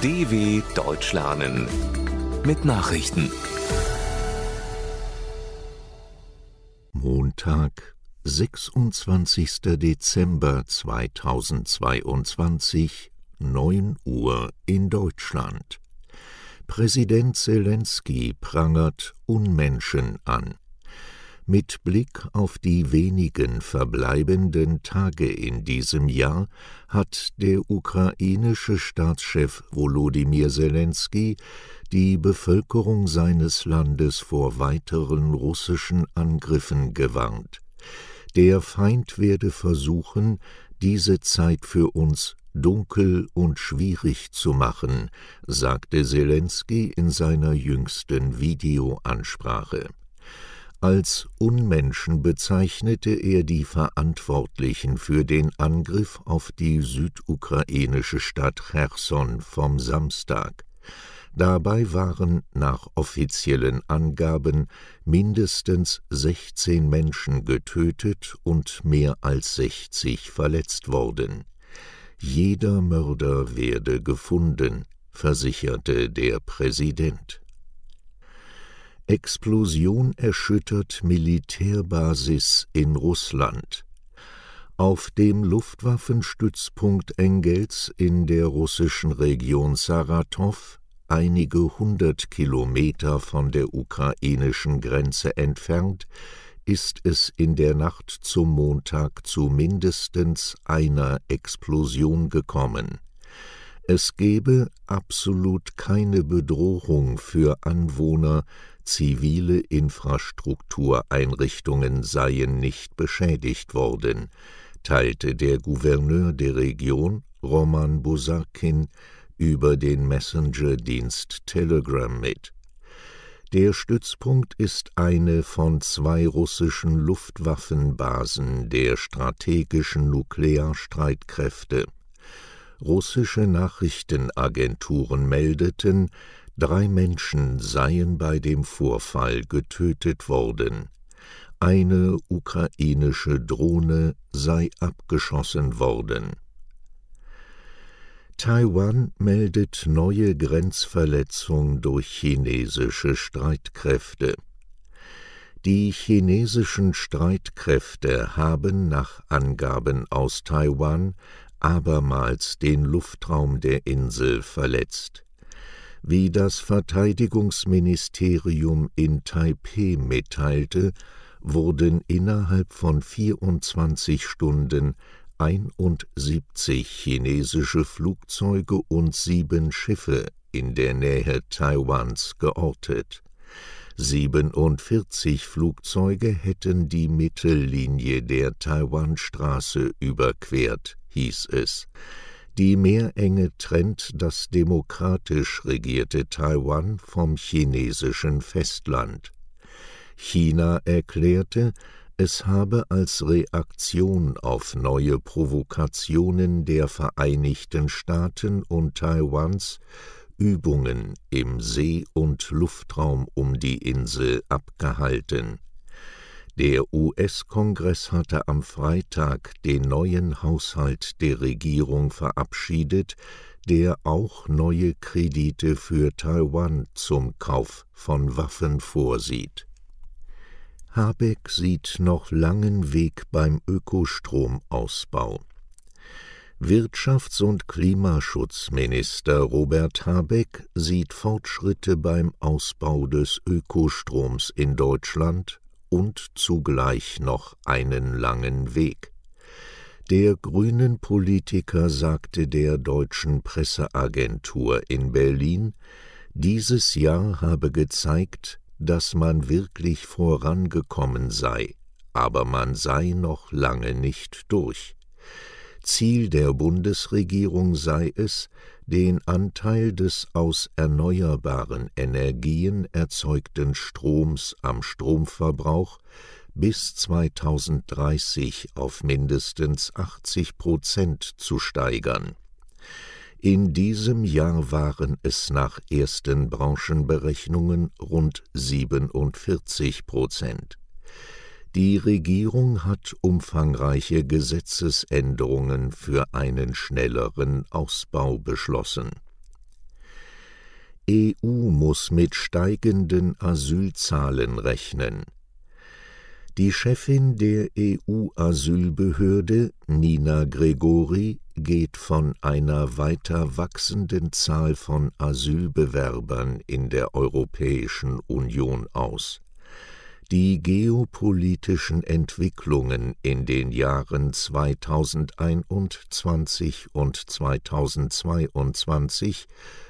DW Deutsch lernen mit Nachrichten. Montag, 26. Dezember 2022, 9 Uhr in Deutschland. Präsident Zelensky prangert Unmenschen an. Mit Blick auf die wenigen verbleibenden Tage in diesem Jahr hat der ukrainische Staatschef Volodymyr Zelensky die Bevölkerung seines Landes vor weiteren russischen Angriffen gewarnt. Der Feind werde versuchen, diese Zeit für uns dunkel und schwierig zu machen, sagte Zelensky in seiner jüngsten Videoansprache. Als Unmenschen bezeichnete er die Verantwortlichen für den Angriff auf die südukrainische Stadt Cherson vom Samstag. Dabei waren nach offiziellen Angaben mindestens 16 Menschen getötet und mehr als 60 verletzt worden. Jeder Mörder werde gefunden, versicherte der Präsident. Explosion erschüttert Militärbasis in Russland. Auf dem Luftwaffenstützpunkt Engels in der russischen Region Saratow, einige hundert Kilometer von der ukrainischen Grenze entfernt, ist es in der Nacht zum Montag zu mindestens einer Explosion gekommen. Es gebe absolut keine Bedrohung für Anwohner zivile Infrastruktureinrichtungen seien nicht beschädigt worden, teilte der Gouverneur der Region Roman Bosarkin über den Messenger-Dienst Telegram mit. Der Stützpunkt ist eine von zwei russischen Luftwaffenbasen der strategischen Nuklearstreitkräfte. Russische Nachrichtenagenturen meldeten, Drei Menschen seien bei dem Vorfall getötet worden. Eine ukrainische Drohne sei abgeschossen worden. Taiwan meldet neue Grenzverletzung durch chinesische Streitkräfte. Die chinesischen Streitkräfte haben nach Angaben aus Taiwan abermals den Luftraum der Insel verletzt. Wie das Verteidigungsministerium in Taipeh mitteilte, wurden innerhalb von 24 Stunden 71 chinesische Flugzeuge und sieben Schiffe in der Nähe Taiwans geortet. 47 Flugzeuge hätten die Mittellinie der Taiwanstraße überquert, hieß es. Die Meerenge trennt das demokratisch regierte Taiwan vom chinesischen Festland. China erklärte, es habe als Reaktion auf neue Provokationen der Vereinigten Staaten und Taiwans Übungen im See- und Luftraum um die Insel abgehalten der US-Kongress hatte am Freitag den neuen Haushalt der Regierung verabschiedet, der auch neue Kredite für Taiwan zum Kauf von Waffen vorsieht. Habeck sieht noch langen Weg beim Ökostromausbau. Wirtschafts- und Klimaschutzminister Robert Habeck sieht Fortschritte beim Ausbau des Ökostroms in Deutschland und zugleich noch einen langen Weg. Der grünen Politiker sagte der deutschen Presseagentur in Berlin, dieses Jahr habe gezeigt, dass man wirklich vorangekommen sei, aber man sei noch lange nicht durch. Ziel der Bundesregierung sei es, den Anteil des aus erneuerbaren Energien erzeugten Stroms am Stromverbrauch bis 2030 auf mindestens 80 Prozent zu steigern. In diesem Jahr waren es nach ersten Branchenberechnungen rund 47 Prozent. Die Regierung hat umfangreiche Gesetzesänderungen für einen schnelleren Ausbau beschlossen. EU muss mit steigenden Asylzahlen rechnen. Die Chefin der EU-Asylbehörde, Nina Gregori, geht von einer weiter wachsenden Zahl von Asylbewerbern in der Europäischen Union aus. Die geopolitischen Entwicklungen in den Jahren 2021 und 2022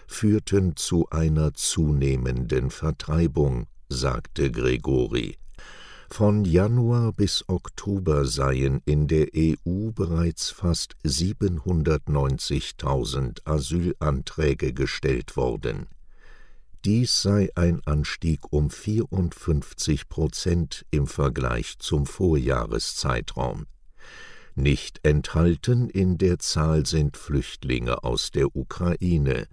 führten zu einer zunehmenden Vertreibung, sagte Gregori. Von Januar bis Oktober seien in der EU bereits fast 790.000 Asylanträge gestellt worden. Dies sei ein Anstieg um 54 Prozent im Vergleich zum Vorjahreszeitraum. Nicht enthalten in der Zahl sind Flüchtlinge aus der Ukraine.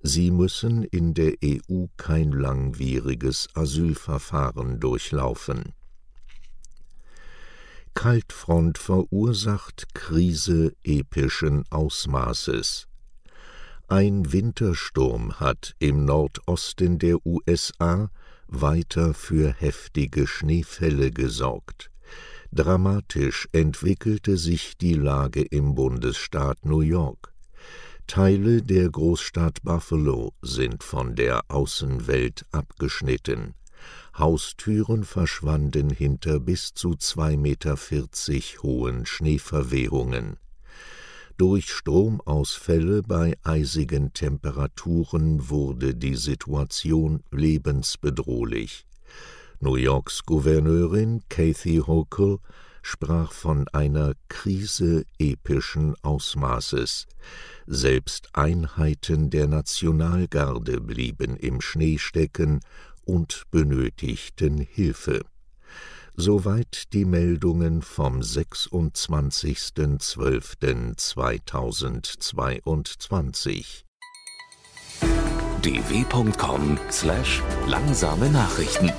Sie müssen in der EU kein langwieriges Asylverfahren durchlaufen. Kaltfront verursacht Krise epischen Ausmaßes. Ein Wintersturm hat im Nordosten der USA weiter für heftige Schneefälle gesorgt. Dramatisch entwickelte sich die Lage im Bundesstaat New York. Teile der Großstadt Buffalo sind von der Außenwelt abgeschnitten. Haustüren verschwanden hinter bis zu 2,40 Meter hohen Schneeverwehungen. Durch Stromausfälle bei eisigen Temperaturen wurde die Situation lebensbedrohlich. New Yorks Gouverneurin Kathy Hochul sprach von einer Krise epischen Ausmaßes. Selbst Einheiten der Nationalgarde blieben im Schnee stecken und benötigten Hilfe. Soweit die Meldungen vom 26.12.2022. dw.com/langsame Nachrichten